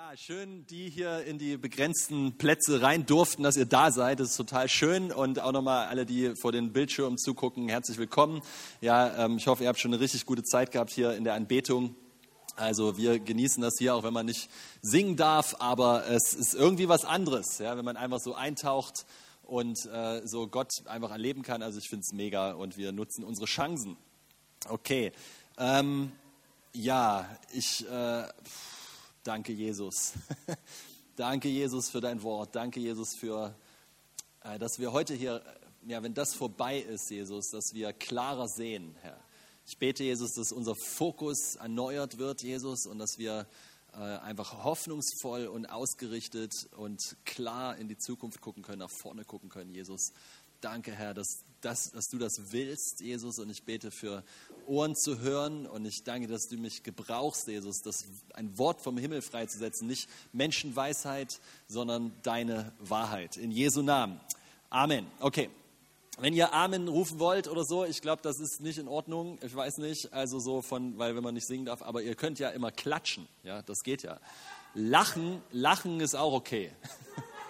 Ja, schön, die hier in die begrenzten Plätze rein durften, dass ihr da seid. Das ist total schön. Und auch nochmal alle, die vor den Bildschirmen zugucken, herzlich willkommen. Ja, ähm, ich hoffe, ihr habt schon eine richtig gute Zeit gehabt hier in der Anbetung. Also wir genießen das hier, auch wenn man nicht singen darf, aber es ist irgendwie was anderes, ja, wenn man einfach so eintaucht und äh, so Gott einfach erleben kann. Also ich finde es mega und wir nutzen unsere Chancen. Okay, ähm, ja, ich... Äh, Danke, Jesus. Danke, Jesus, für dein Wort. Danke, Jesus, für, äh, dass wir heute hier, ja, wenn das vorbei ist, Jesus, dass wir klarer sehen, Herr. Ich bete, Jesus, dass unser Fokus erneuert wird, Jesus, und dass wir äh, einfach hoffnungsvoll und ausgerichtet und klar in die Zukunft gucken können, nach vorne gucken können, Jesus. Danke, Herr, dass, dass, dass du das willst, Jesus, und ich bete für Ohren zu hören und ich danke, dass du mich gebrauchst, Jesus, das ein Wort vom Himmel freizusetzen, nicht Menschenweisheit, sondern deine Wahrheit. In Jesu Namen. Amen. Okay. Wenn ihr Amen rufen wollt oder so, ich glaube, das ist nicht in Ordnung. Ich weiß nicht, also so von, weil wenn man nicht singen darf, aber ihr könnt ja immer klatschen. Ja, das geht ja. Lachen, lachen ist auch okay.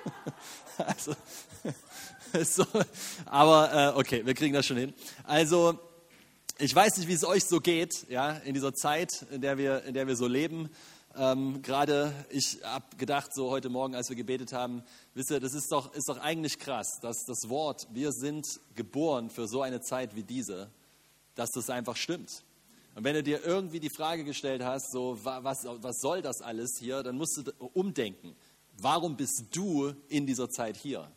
also, so, aber äh, okay, wir kriegen das schon hin. Also, ich weiß nicht, wie es euch so geht, ja, in dieser Zeit, in der wir, in der wir so leben. Ähm, Gerade ich habe gedacht, so heute Morgen, als wir gebetet haben, wisst ihr, das ist doch, ist doch eigentlich krass, dass das Wort, wir sind geboren für so eine Zeit wie diese, dass das einfach stimmt. Und wenn du dir irgendwie die Frage gestellt hast, so was, was soll das alles hier, dann musst du umdenken. Warum bist du in dieser Zeit hier?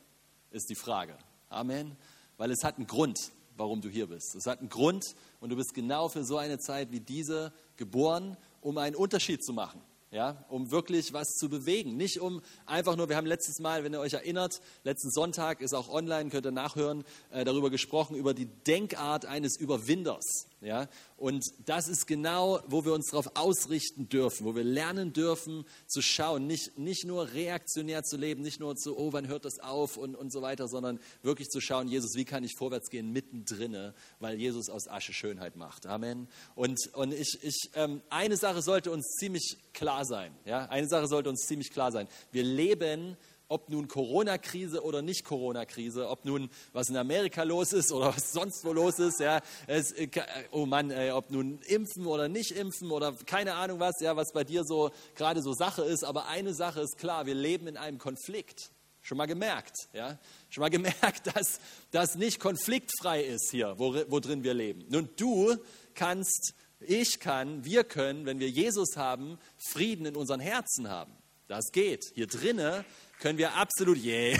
Ist die Frage. Amen. Weil es hat einen Grund, warum du hier bist. Es hat einen Grund und du bist genau für so eine Zeit wie diese geboren, um einen Unterschied zu machen ja, um wirklich was zu bewegen. Nicht um einfach nur, wir haben letztes Mal, wenn ihr euch erinnert, letzten Sonntag ist auch online, könnt ihr nachhören, äh, darüber gesprochen, über die Denkart eines Überwinders. Ja? Und das ist genau, wo wir uns darauf ausrichten dürfen, wo wir lernen dürfen zu schauen, nicht, nicht nur reaktionär zu leben, nicht nur zu, oh, wann hört das auf und, und so weiter, sondern wirklich zu schauen, Jesus, wie kann ich vorwärts gehen mittendrin, weil Jesus aus Asche Schönheit macht. Amen. Und, und ich, ich, ähm, eine Sache sollte uns ziemlich klar sein. Ja? Eine Sache sollte uns ziemlich klar sein. Wir leben ob nun Corona-Krise oder nicht Corona-Krise, ob nun was in Amerika los ist oder was sonst wo los ist, ja, es, äh, oh Mann, ey, ob nun impfen oder nicht impfen oder keine Ahnung was, ja, was bei dir so gerade so Sache ist, aber eine Sache ist klar, wir leben in einem Konflikt. Schon mal gemerkt, ja? Schon mal gemerkt, dass das nicht konfliktfrei ist hier, wo, wo wir leben. Nun, du kannst, ich kann, wir können, wenn wir Jesus haben, Frieden in unseren Herzen haben. Das geht. Hier drinnen können wir absolut, yeah,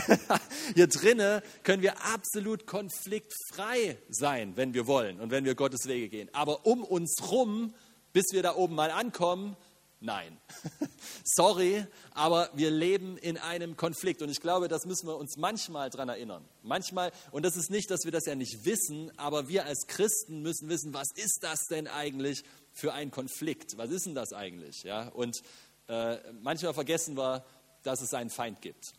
hier drinnen können wir absolut konfliktfrei sein, wenn wir wollen und wenn wir Gottes Wege gehen. Aber um uns rum, bis wir da oben mal ankommen, nein. Sorry, aber wir leben in einem Konflikt und ich glaube, das müssen wir uns manchmal daran erinnern. Manchmal, und das ist nicht, dass wir das ja nicht wissen, aber wir als Christen müssen wissen, was ist das denn eigentlich für ein Konflikt? Was ist denn das eigentlich? Ja, und äh, manchmal vergessen wir, dass es einen Feind gibt.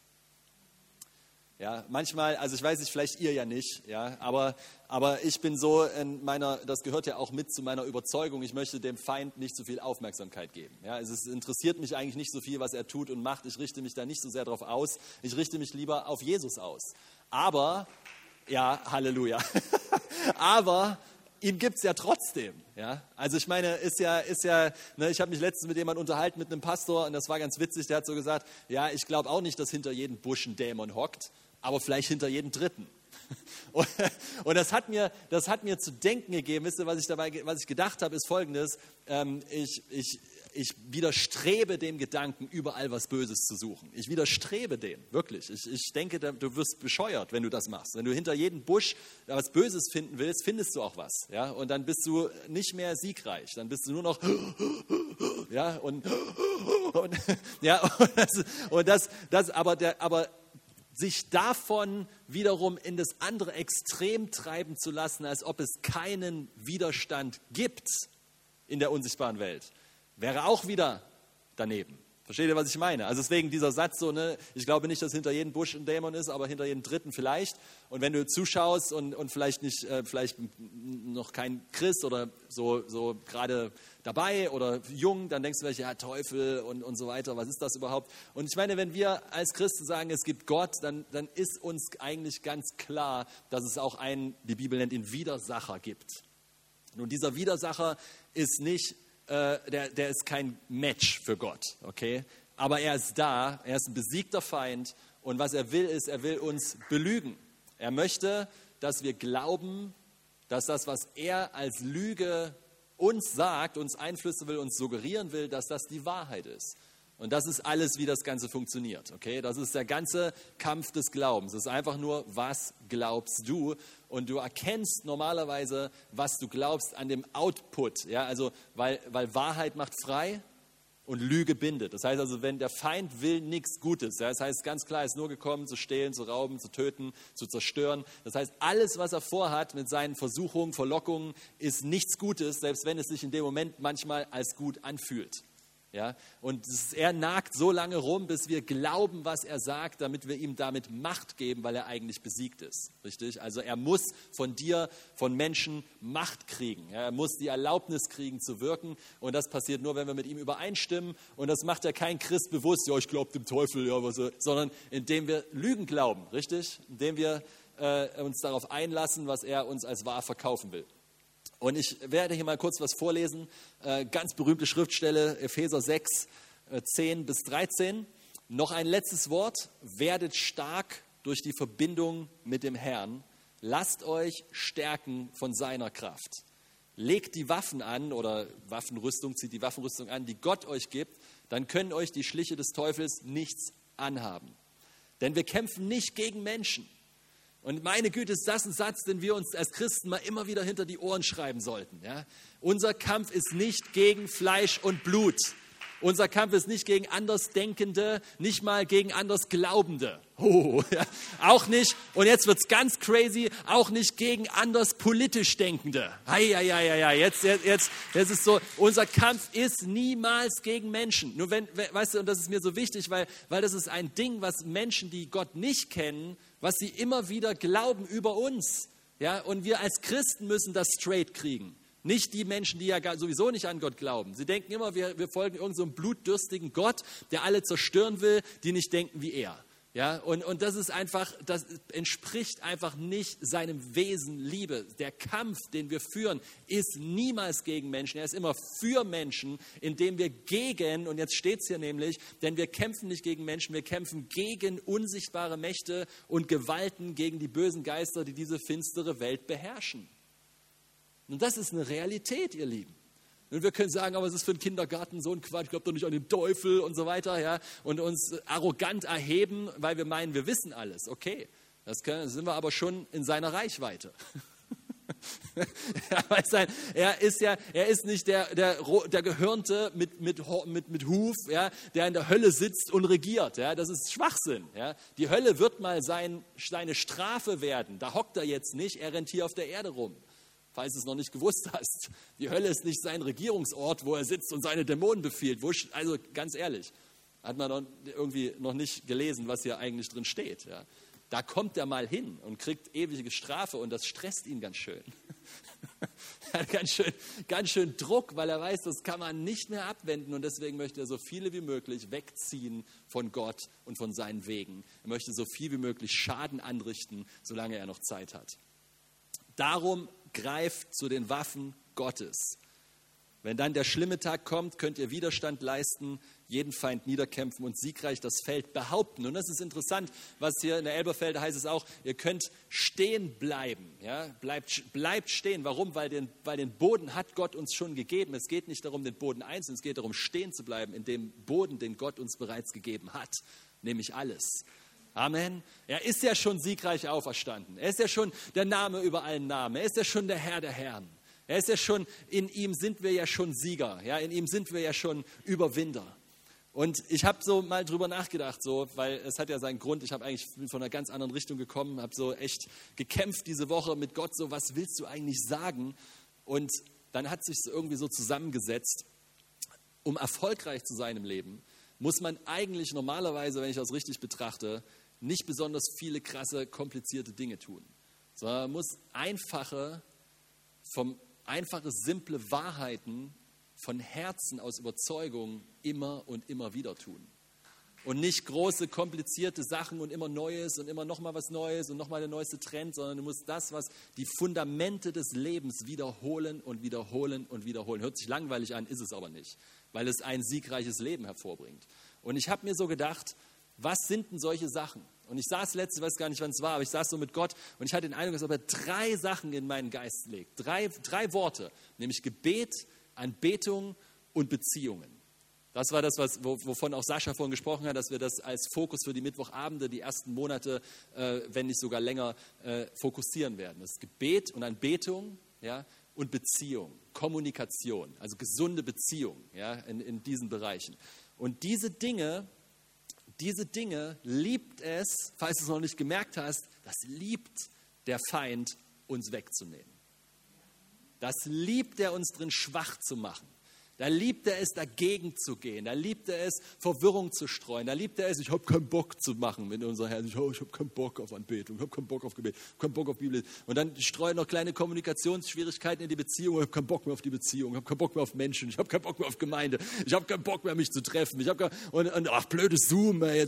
Ja, manchmal, also ich weiß nicht, vielleicht ihr ja nicht, ja, aber, aber ich bin so in meiner, das gehört ja auch mit zu meiner Überzeugung, ich möchte dem Feind nicht so viel Aufmerksamkeit geben. Ja, es interessiert mich eigentlich nicht so viel, was er tut und macht. Ich richte mich da nicht so sehr darauf aus. Ich richte mich lieber auf Jesus aus. Aber, ja, Halleluja. aber ihn gibt es ja trotzdem. Ja? Also ich meine, ist ja, ist ja ne, ich habe mich letztens mit jemandem unterhalten, mit einem Pastor, und das war ganz witzig, der hat so gesagt, ja, ich glaube auch nicht, dass hinter jedem Busch ein Dämon hockt, aber vielleicht hinter jedem Dritten. Und, das, hat mir, das hat mir zu denken gegeben. Wisst ihr, was ich dabei was ich gedacht habe, ist folgendes. Ähm, ich, ich, ich widerstrebe dem Gedanken, überall was Böses zu suchen. Ich widerstrebe dem, wirklich. Ich, ich denke, du wirst bescheuert, wenn du das machst. Wenn du hinter jedem Busch was Böses finden willst, findest du auch was. Ja? Und dann bist du nicht mehr siegreich. Dann bist du nur noch ja, und, und, ja, und, das, und das, das aber, der, aber sich davon wiederum in das andere Extrem treiben zu lassen, als ob es keinen Widerstand gibt in der unsichtbaren Welt wäre auch wieder daneben. Versteht ihr, was ich meine? Also deswegen dieser Satz so, ne, ich glaube nicht, dass hinter jedem Busch ein Dämon ist, aber hinter jedem dritten vielleicht. Und wenn du zuschaust und, und vielleicht nicht, äh, vielleicht noch kein Christ oder so, so gerade dabei oder jung, dann denkst du vielleicht, ja, Teufel und, und so weiter, was ist das überhaupt? Und ich meine, wenn wir als Christen sagen, es gibt Gott, dann, dann ist uns eigentlich ganz klar, dass es auch einen, die Bibel nennt ihn Widersacher gibt. Nun, dieser Widersacher ist nicht äh, der, der ist kein Match für Gott, okay? Aber er ist da, er ist ein besiegter Feind und was er will, ist, er will uns belügen. Er möchte, dass wir glauben, dass das, was er als Lüge uns sagt, uns einflüssen will, uns suggerieren will, dass das die Wahrheit ist. Und das ist alles, wie das Ganze funktioniert. Okay? Das ist der ganze Kampf des Glaubens. Es ist einfach nur, was glaubst du? Und du erkennst normalerweise, was du glaubst, an dem Output. Ja? Also, weil, weil Wahrheit macht frei und Lüge bindet. Das heißt also, wenn der Feind will nichts Gutes, ja? das heißt ganz klar, er ist nur gekommen, zu stehlen, zu rauben, zu töten, zu zerstören. Das heißt, alles, was er vorhat mit seinen Versuchungen, Verlockungen, ist nichts Gutes, selbst wenn es sich in dem Moment manchmal als gut anfühlt. Ja? Und er nagt so lange rum, bis wir glauben, was er sagt, damit wir ihm damit Macht geben, weil er eigentlich besiegt ist. Richtig? Also er muss von dir, von Menschen Macht kriegen. Er muss die Erlaubnis kriegen zu wirken. Und das passiert nur, wenn wir mit ihm übereinstimmen. Und das macht ja kein Christ bewusst, ja, ich glaube dem Teufel, ja, was, sondern indem wir Lügen glauben. Richtig? Indem wir äh, uns darauf einlassen, was er uns als wahr verkaufen will. Und ich werde hier mal kurz was vorlesen. Äh, ganz berühmte Schriftstelle, Epheser 6, 10 äh, bis 13. Noch ein letztes Wort. Werdet stark durch die Verbindung mit dem Herrn. Lasst euch stärken von seiner Kraft. Legt die Waffen an oder Waffenrüstung, zieht die Waffenrüstung an, die Gott euch gibt. Dann können euch die Schliche des Teufels nichts anhaben. Denn wir kämpfen nicht gegen Menschen und meine Güte, ist das ein Satz, den wir uns als Christen mal immer wieder hinter die Ohren schreiben sollten. Ja? Unser Kampf ist nicht gegen Fleisch und Blut. Unser Kampf ist nicht gegen Andersdenkende, nicht mal gegen Andersglaubende. Oh, ja. Auch nicht, und jetzt wird es ganz crazy, auch nicht gegen anders politisch Denkende. Ja, jetzt, jetzt, jetzt, jetzt ist so, unser Kampf ist niemals gegen Menschen. Nur wenn, weißt du, und das ist mir so wichtig, weil, weil das ist ein Ding, was Menschen, die Gott nicht kennen, was sie immer wieder glauben über uns. Ja, und wir als Christen müssen das straight kriegen. Nicht die Menschen, die ja sowieso nicht an Gott glauben. Sie denken immer, wir, wir folgen irgendeinem so blutdürstigen Gott, der alle zerstören will, die nicht denken wie er. Ja, und, und das ist einfach, das entspricht einfach nicht seinem Wesen Liebe. Der Kampf, den wir führen, ist niemals gegen Menschen. Er ist immer für Menschen, indem wir gegen, und jetzt steht es hier nämlich, denn wir kämpfen nicht gegen Menschen, wir kämpfen gegen unsichtbare Mächte und Gewalten, gegen die bösen Geister, die diese finstere Welt beherrschen. Und das ist eine Realität, ihr Lieben. Und wir können sagen, aber es ist für einen Kindergarten so ein Quatsch, glaubt doch nicht an den Teufel und so weiter, ja, und uns arrogant erheben, weil wir meinen, wir wissen alles. Okay, das können, sind wir aber schon in seiner Reichweite. er ist ja, er ist nicht der, der, der Gehörnte mit, mit, mit, mit Huf, ja, der in der Hölle sitzt und regiert. Ja. Das ist Schwachsinn. Ja. Die Hölle wird mal sein, seine Strafe werden. Da hockt er jetzt nicht, er rennt hier auf der Erde rum falls du es noch nicht gewusst hast. Die Hölle ist nicht sein Regierungsort, wo er sitzt und seine Dämonen befiehlt. Also ganz ehrlich, hat man irgendwie noch nicht gelesen, was hier eigentlich drin steht. Ja. Da kommt er mal hin und kriegt ewige Strafe und das stresst ihn ganz schön. er hat ganz schön, ganz schön Druck, weil er weiß, das kann man nicht mehr abwenden und deswegen möchte er so viele wie möglich wegziehen von Gott und von seinen Wegen. Er möchte so viel wie möglich Schaden anrichten, solange er noch Zeit hat. Darum greift zu den Waffen Gottes. Wenn dann der schlimme Tag kommt, könnt ihr Widerstand leisten, jeden Feind niederkämpfen und siegreich das Feld behaupten. Und das ist interessant, was hier in der Elberfelde heißt es auch, ihr könnt stehen bleiben. Ja? Bleibt, bleibt stehen. Warum? Weil den, weil den Boden hat Gott uns schon gegeben. Es geht nicht darum, den Boden einzeln, es geht darum, stehen zu bleiben in dem Boden, den Gott uns bereits gegeben hat, nämlich alles. Amen. Er ist ja schon siegreich auferstanden. Er ist ja schon der Name über allen Namen. Er ist ja schon der Herr der Herren. Er ist ja schon, in ihm sind wir ja schon Sieger. Ja, in ihm sind wir ja schon Überwinder. Und ich habe so mal drüber nachgedacht, so, weil es hat ja seinen Grund. Ich habe eigentlich von einer ganz anderen Richtung gekommen, habe so echt gekämpft diese Woche mit Gott. So, was willst du eigentlich sagen? Und dann hat sich irgendwie so zusammengesetzt, um erfolgreich zu sein im Leben, muss man eigentlich normalerweise, wenn ich das richtig betrachte, nicht besonders viele krasse, komplizierte Dinge tun, sondern man muss einfache, vom, einfache, simple Wahrheiten von Herzen aus Überzeugung immer und immer wieder tun. Und nicht große, komplizierte Sachen und immer Neues und immer nochmal was Neues und nochmal der neueste Trend, sondern du musst das, was die Fundamente des Lebens wiederholen und wiederholen und wiederholen. Hört sich langweilig an, ist es aber nicht, weil es ein siegreiches Leben hervorbringt. Und ich habe mir so gedacht, was sind denn solche Sachen? Und ich saß letzte, ich weiß gar nicht, wann es war, aber ich saß so mit Gott und ich hatte den Eindruck, dass er drei Sachen in meinen Geist legt. Drei, drei Worte, nämlich Gebet, Anbetung und Beziehungen. Das war das, was, wovon auch Sascha vorhin gesprochen hat, dass wir das als Fokus für die Mittwochabende, die ersten Monate, äh, wenn nicht sogar länger, äh, fokussieren werden. Das Gebet und Anbetung ja, und Beziehung, Kommunikation, also gesunde Beziehung ja, in, in diesen Bereichen. Und diese Dinge, diese Dinge liebt es, falls du es noch nicht gemerkt hast, das liebt der Feind, uns wegzunehmen. Das liebt er uns drin schwach zu machen. Da liebt er es, dagegen zu gehen. Da liebt er es, Verwirrung zu streuen. Da liebt er es, ich habe keinen Bock zu machen mit unserem Herrn. Ich, oh, ich habe keinen Bock auf Anbetung, ich habe keinen Bock auf Gebet, ich habe keinen Bock auf Bibel. Und dann streuen noch kleine Kommunikationsschwierigkeiten in die Beziehung. Ich habe keinen Bock mehr auf die Beziehung, ich habe keinen Bock mehr auf Menschen, ich habe keinen Bock mehr auf Gemeinde, ich habe keinen Bock mehr, mich zu treffen. Ich kein, und, und, ach, blödes Zoom, ey,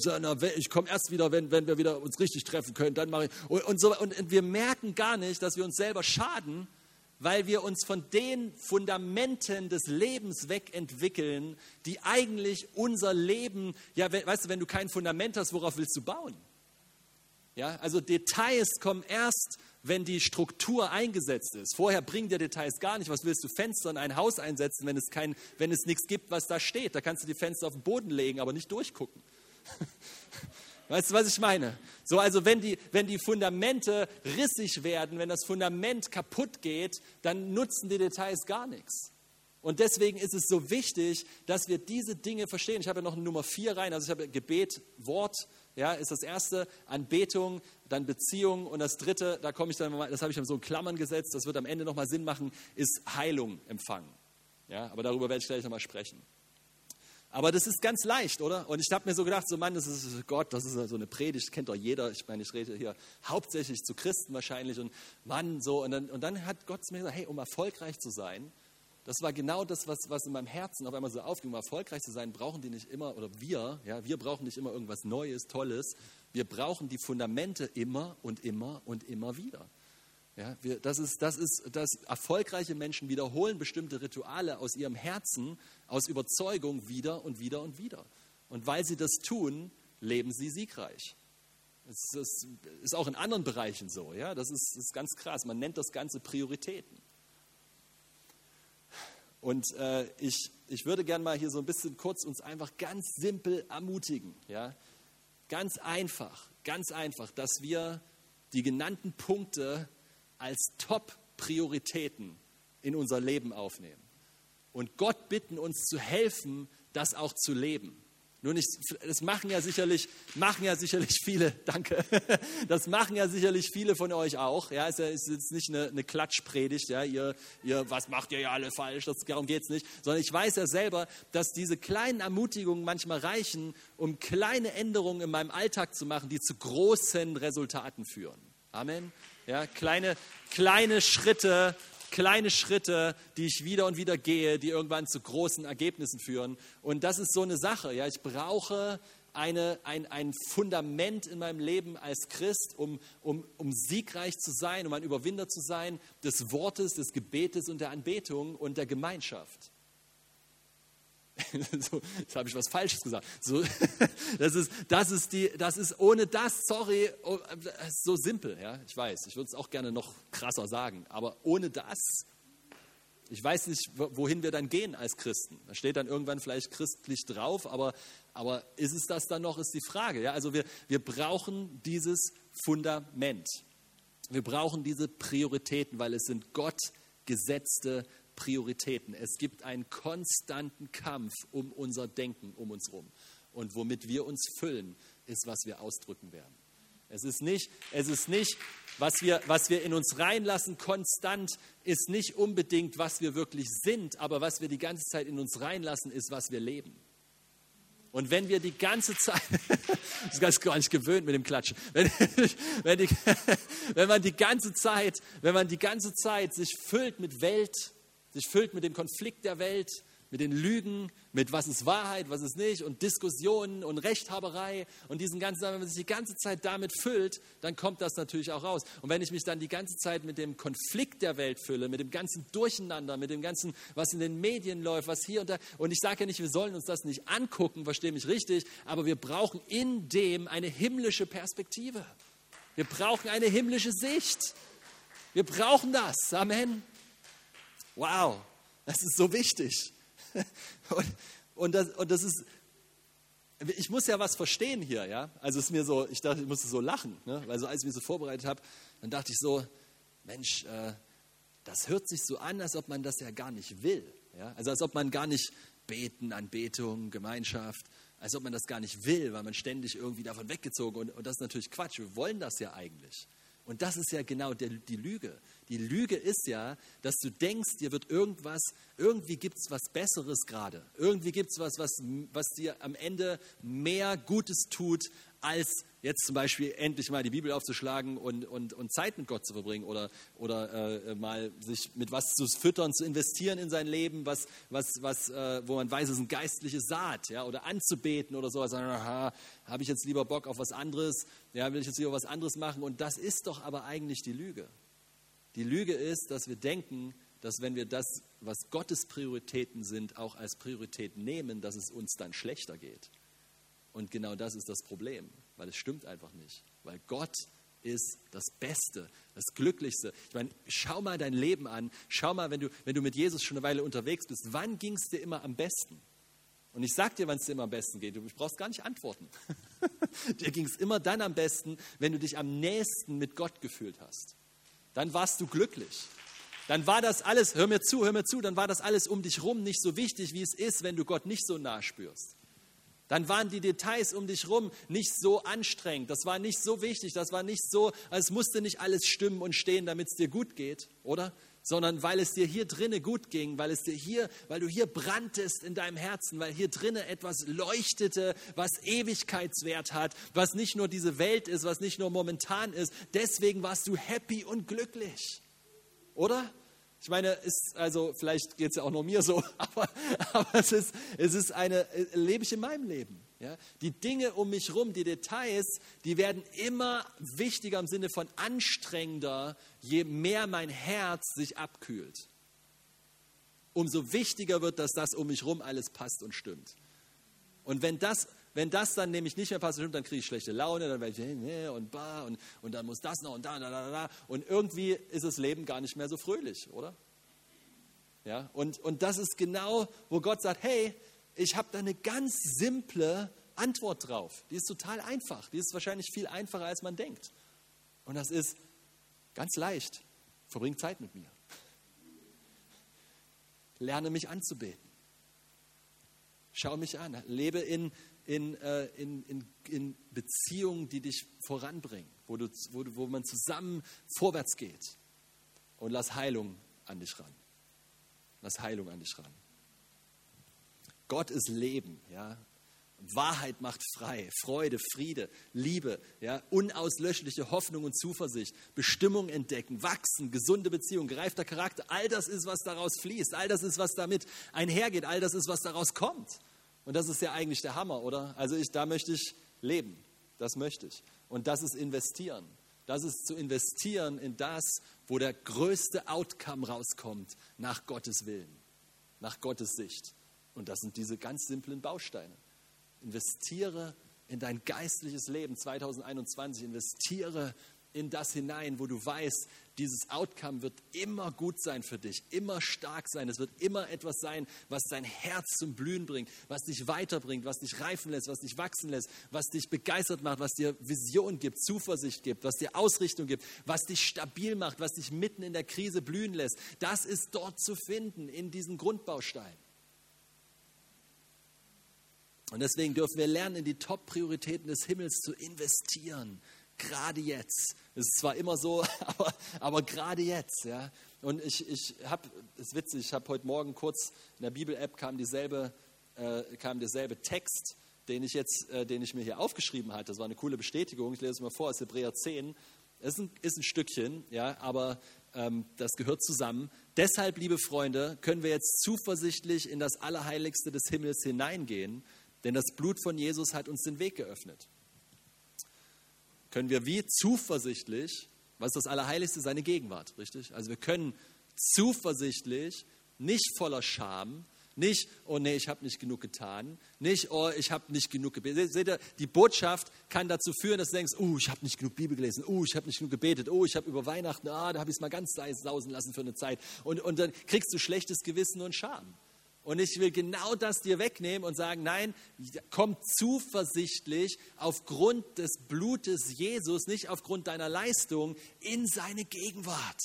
ich komme erst wieder, wenn, wenn wir wieder uns richtig treffen können. Dann mache ich. Und, und, so, und wir merken gar nicht, dass wir uns selber schaden, weil wir uns von den Fundamenten des Lebens wegentwickeln, die eigentlich unser Leben, ja, weißt du, wenn du kein Fundament hast, worauf willst du bauen? Ja, also Details kommen erst, wenn die Struktur eingesetzt ist. Vorher bringen dir Details gar nicht. Was willst du Fenster in ein Haus einsetzen, wenn es, kein, wenn es nichts gibt, was da steht? Da kannst du die Fenster auf den Boden legen, aber nicht durchgucken. Weißt du, was ich meine? So, also wenn die, wenn die Fundamente rissig werden, wenn das Fundament kaputt geht, dann nutzen die Details gar nichts. Und deswegen ist es so wichtig, dass wir diese Dinge verstehen. Ich habe ja noch eine Nummer vier rein. Also ich habe Gebet, Wort, ja, ist das erste, Anbetung, dann Beziehung und das dritte, da komme ich dann mal, das habe ich dann so in Klammern gesetzt, das wird am Ende nochmal Sinn machen, ist Heilung empfangen. Ja, aber darüber werde ich gleich nochmal sprechen. Aber das ist ganz leicht, oder? Und ich habe mir so gedacht, so Mann, das ist Gott, das ist so eine Predigt, kennt doch jeder. Ich meine, ich rede hier hauptsächlich zu Christen wahrscheinlich und Mann, so. Und dann, und dann hat Gott mir gesagt, hey, um erfolgreich zu sein, das war genau das, was, was in meinem Herzen auf einmal so aufging. Um erfolgreich zu sein, brauchen die nicht immer, oder wir, ja, wir brauchen nicht immer irgendwas Neues, Tolles. Wir brauchen die Fundamente immer und immer und immer wieder. Ja, wir, das ist, das ist, dass erfolgreiche Menschen wiederholen bestimmte Rituale aus ihrem Herzen, aus Überzeugung wieder und wieder und wieder. Und weil sie das tun, leben sie siegreich. Das ist, ist auch in anderen Bereichen so. Ja? Das, ist, das ist ganz krass. Man nennt das Ganze Prioritäten. Und äh, ich, ich würde gerne mal hier so ein bisschen kurz uns einfach ganz simpel ermutigen. Ja? Ganz einfach, ganz einfach, dass wir die genannten Punkte als Top-Prioritäten in unser Leben aufnehmen. Und Gott bitten, uns zu helfen, das auch zu leben. Nun, ich, das machen ja sicherlich, machen ja sicherlich viele, danke, das machen ja sicherlich viele von euch auch. Ja, ist ja ist jetzt nicht eine, eine Klatschpredigt, ja, ihr, ihr, was macht ihr ja alle falsch, das, darum geht es nicht, sondern ich weiß ja selber, dass diese kleinen Ermutigungen manchmal reichen, um kleine Änderungen in meinem Alltag zu machen, die zu großen Resultaten führen. Amen. Ja, kleine, kleine Schritte, kleine Schritte, die ich wieder und wieder gehe, die irgendwann zu großen Ergebnissen führen. Und das ist so eine Sache. Ja, ich brauche eine, ein, ein Fundament in meinem Leben als Christ, um, um, um siegreich zu sein, um ein Überwinder zu sein des Wortes, des Gebetes und der Anbetung und der Gemeinschaft. so, jetzt habe ich was Falsches gesagt. So, das, ist, das, ist die, das ist ohne das, sorry, oh, so simpel. Ja? Ich weiß, ich würde es auch gerne noch krasser sagen, aber ohne das, ich weiß nicht, wohin wir dann gehen als Christen. Da steht dann irgendwann vielleicht christlich drauf, aber, aber ist es das dann noch, ist die Frage. Ja? Also wir, wir brauchen dieses Fundament. Wir brauchen diese Prioritäten, weil es sind Gott gesetzte Prioritäten. Es gibt einen konstanten Kampf um unser Denken um uns herum. Und womit wir uns füllen, ist, was wir ausdrücken werden. Es ist nicht, es ist nicht was, wir, was wir in uns reinlassen, konstant, ist nicht unbedingt, was wir wirklich sind, aber was wir die ganze Zeit in uns reinlassen, ist, was wir leben. Und wenn wir die ganze Zeit, das ist gar nicht gewöhnt mit dem Klatschen, wenn, wenn, die, wenn man die ganze Zeit, wenn man die ganze Zeit sich füllt mit Welt, sich füllt mit dem Konflikt der Welt, mit den Lügen, mit was ist Wahrheit, was ist nicht und Diskussionen und Rechthaberei und diesen ganzen Sachen, wenn man sich die ganze Zeit damit füllt, dann kommt das natürlich auch raus. Und wenn ich mich dann die ganze Zeit mit dem Konflikt der Welt fülle, mit dem ganzen Durcheinander, mit dem ganzen, was in den Medien läuft, was hier und da, und ich sage ja nicht, wir sollen uns das nicht angucken, verstehe mich richtig, aber wir brauchen in dem eine himmlische Perspektive. Wir brauchen eine himmlische Sicht. Wir brauchen das. Amen. Wow, das ist so wichtig. Und, und, das, und das ist, ich muss ja was verstehen hier, ja. Also es mir so, ich dachte, ich musste so lachen, ne? weil so als ich mich so vorbereitet habe, dann dachte ich so, Mensch, äh, das hört sich so an, als ob man das ja gar nicht will. Ja? Also als ob man gar nicht beten, Anbetung, Gemeinschaft, als ob man das gar nicht will, weil man ständig irgendwie davon weggezogen und, und das ist natürlich Quatsch. Wir wollen das ja eigentlich. Und das ist ja genau der, die Lüge. Die Lüge ist ja, dass du denkst, dir wird irgendwas, irgendwie gibt es was Besseres gerade. Irgendwie gibt es was, was, was dir am Ende mehr Gutes tut, als jetzt zum Beispiel endlich mal die Bibel aufzuschlagen und, und, und Zeit mit Gott zu verbringen oder, oder äh, mal sich mit was zu füttern, zu investieren in sein Leben, was, was, was, äh, wo man weiß, es ist eine geistliche Saat, ja, oder anzubeten oder sowas. Aha, habe ich jetzt lieber Bock auf was anderes? Ja, will ich jetzt lieber was anderes machen? Und das ist doch aber eigentlich die Lüge. Die Lüge ist, dass wir denken, dass wenn wir das, was Gottes Prioritäten sind, auch als Priorität nehmen, dass es uns dann schlechter geht. Und genau das ist das Problem, weil es stimmt einfach nicht. Weil Gott ist das Beste, das Glücklichste. Ich meine, schau mal dein Leben an. Schau mal, wenn du, wenn du mit Jesus schon eine Weile unterwegs bist, wann ging es dir immer am besten? Und ich sag dir, wann es dir immer am besten geht. Du brauchst gar nicht antworten. dir ging es immer dann am besten, wenn du dich am nächsten mit Gott gefühlt hast. Dann warst du glücklich. Dann war das alles, hör mir zu, hör mir zu, dann war das alles um dich rum nicht so wichtig, wie es ist, wenn du Gott nicht so nah spürst. Dann waren die Details um dich rum nicht so anstrengend. Das war nicht so wichtig. Das war nicht so, es musste nicht alles stimmen und stehen, damit es dir gut geht, oder? Sondern weil es dir hier drinnen gut ging, weil es dir hier, weil du hier branntest in deinem Herzen, weil hier drinnen etwas leuchtete, was Ewigkeitswert hat, was nicht nur diese Welt ist, was nicht nur momentan ist. Deswegen warst du happy und glücklich, oder? Ich meine, ist, also vielleicht geht es ja auch nur mir so, aber, aber es, ist, es ist eine, äh, lebe ich in meinem Leben. Ja? Die Dinge um mich herum, die Details, die werden immer wichtiger im Sinne von anstrengender, je mehr mein Herz sich abkühlt. Umso wichtiger wird, dass das um mich herum alles passt und stimmt. Und wenn das wenn das dann nämlich nicht mehr passt, dann kriege ich schlechte Laune, dann werde ich nee, und bah und, und dann muss das noch und da, da, da, da. Und irgendwie ist das Leben gar nicht mehr so fröhlich, oder? Ja, und, und das ist genau, wo Gott sagt, hey, ich habe da eine ganz simple Antwort drauf. Die ist total einfach. Die ist wahrscheinlich viel einfacher, als man denkt. Und das ist ganz leicht. Verbring Zeit mit mir. Lerne mich anzubeten. Schau mich an. Lebe in, in, äh, in, in, in Beziehungen, die dich voranbringen, wo, du, wo, wo man zusammen vorwärts geht. Und lass Heilung an dich ran. Lass Heilung an dich ran. Gott ist Leben, ja. Wahrheit macht frei, Freude, Friede, Liebe, ja, unauslöschliche Hoffnung und Zuversicht, Bestimmung entdecken, wachsen, gesunde Beziehung, gereifter Charakter. All das ist, was daraus fließt. All das ist, was damit einhergeht. All das ist, was daraus kommt. Und das ist ja eigentlich der Hammer, oder? Also ich, da möchte ich leben. Das möchte ich. Und das ist investieren. Das ist zu investieren in das, wo der größte Outcome rauskommt, nach Gottes Willen, nach Gottes Sicht. Und das sind diese ganz simplen Bausteine. Investiere in dein geistliches Leben 2021. Investiere in das hinein, wo du weißt, dieses Outcome wird immer gut sein für dich, immer stark sein. Es wird immer etwas sein, was dein Herz zum Blühen bringt, was dich weiterbringt, was dich reifen lässt, was dich wachsen lässt, was dich begeistert macht, was dir Vision gibt, Zuversicht gibt, was dir Ausrichtung gibt, was dich stabil macht, was dich mitten in der Krise blühen lässt. Das ist dort zu finden, in diesen Grundbausteinen. Und deswegen dürfen wir lernen, in die Top-Prioritäten des Himmels zu investieren gerade jetzt. Es ist zwar immer so, aber, aber gerade jetzt. Ja. Und ich, ich habe, ist witzig, ich habe heute Morgen kurz in der Bibel-App kam dieselbe, äh, kam derselbe Text den ich jetzt, äh, den ich mir hier aufgeschrieben hatte, das war eine coole Bestätigung, ich lese es mal vor aus Hebräer 10, ist ein, ist ein Stückchen, ja, aber ähm, das gehört zusammen. Deshalb, liebe Freunde, können wir jetzt zuversichtlich in das Allerheiligste des Himmels hineingehen, denn das Blut von Jesus hat uns den Weg geöffnet. Können wir wie zuversichtlich, was ist das Allerheiligste? Seine Gegenwart, richtig? Also wir können zuversichtlich, nicht voller Scham, nicht, oh nee, ich habe nicht genug getan. Nicht, oh, ich habe nicht genug gebetet. Seht ihr, die Botschaft kann dazu führen, dass du denkst, oh, ich habe nicht genug Bibel gelesen. Oh, ich habe nicht genug gebetet. Oh, ich habe über Weihnachten, ah, da habe ich es mal ganz sausen lassen für eine Zeit. Und, und dann kriegst du schlechtes Gewissen und Scham. Und ich will genau das dir wegnehmen und sagen, nein, komm zuversichtlich aufgrund des Blutes Jesus, nicht aufgrund deiner Leistung, in seine Gegenwart.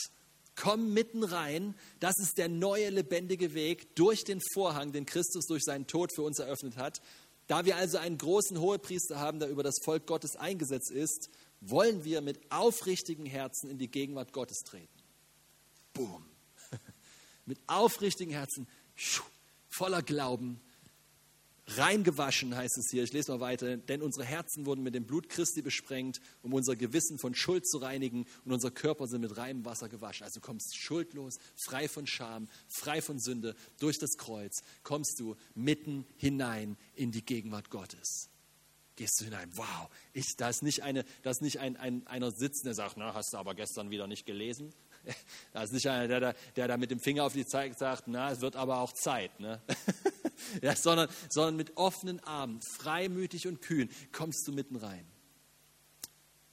Komm mitten rein. Das ist der neue lebendige Weg durch den Vorhang, den Christus durch seinen Tod für uns eröffnet hat. Da wir also einen großen Hohepriester haben, der über das Volk Gottes eingesetzt ist, wollen wir mit aufrichtigen Herzen in die Gegenwart Gottes treten. Boom. mit aufrichtigen Herzen, voller Glauben reingewaschen, heißt es hier. Ich lese mal weiter. Denn unsere Herzen wurden mit dem Blut Christi besprengt, um unser Gewissen von Schuld zu reinigen und unser Körper sind mit reinem Wasser gewaschen. Also kommst schuldlos, frei von Scham, frei von Sünde, durch das Kreuz, kommst du mitten hinein in die Gegenwart Gottes. Gehst du hinein, wow, ich, da ist nicht, eine, da ist nicht ein, ein, einer sitzen, der sagt, na, hast du aber gestern wieder nicht gelesen. Da ist nicht einer, der, der, der da mit dem Finger auf die Zeit sagt, na, es wird aber auch Zeit. Ne? ja, sondern, sondern mit offenen Armen, freimütig und kühn, kommst du mitten rein.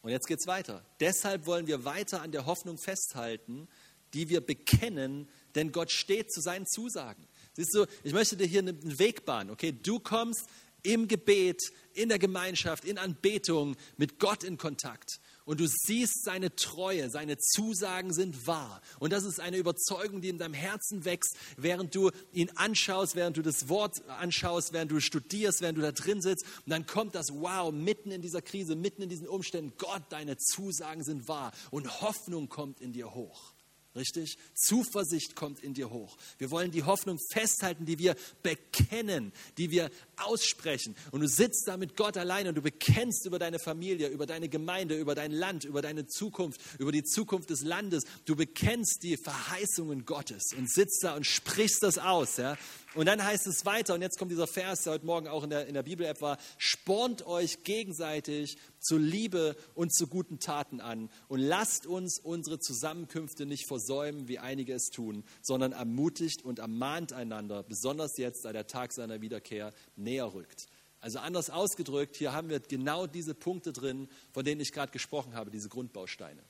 Und jetzt geht es weiter. Deshalb wollen wir weiter an der Hoffnung festhalten, die wir bekennen, denn Gott steht zu seinen Zusagen. Siehst du, ich möchte dir hier einen Weg bahnen. Okay, du kommst im Gebet, in der Gemeinschaft, in Anbetung mit Gott in Kontakt und du siehst seine Treue, seine Zusagen sind wahr. Und das ist eine Überzeugung, die in deinem Herzen wächst, während du ihn anschaust, während du das Wort anschaust, während du studierst, während du da drin sitzt. Und dann kommt das Wow, mitten in dieser Krise, mitten in diesen Umständen. Gott, deine Zusagen sind wahr. Und Hoffnung kommt in dir hoch. Richtig? Zuversicht kommt in dir hoch. Wir wollen die Hoffnung festhalten, die wir bekennen, die wir aussprechen. Und du sitzt da mit Gott allein und du bekennst über deine Familie, über deine Gemeinde, über dein Land, über deine Zukunft, über die Zukunft des Landes. Du bekennst die Verheißungen Gottes und sitzt da und sprichst das aus. Ja? Und dann heißt es weiter, und jetzt kommt dieser Vers, der heute Morgen auch in der, in der Bibel-App war, spornt euch gegenseitig zu Liebe und zu guten Taten an und lasst uns unsere Zusammenkünfte nicht versäumen, wie einige es tun, sondern ermutigt und ermahnt einander, besonders jetzt, da der Tag seiner Wiederkehr näher rückt. Also anders ausgedrückt, hier haben wir genau diese Punkte drin, von denen ich gerade gesprochen habe, diese Grundbausteine,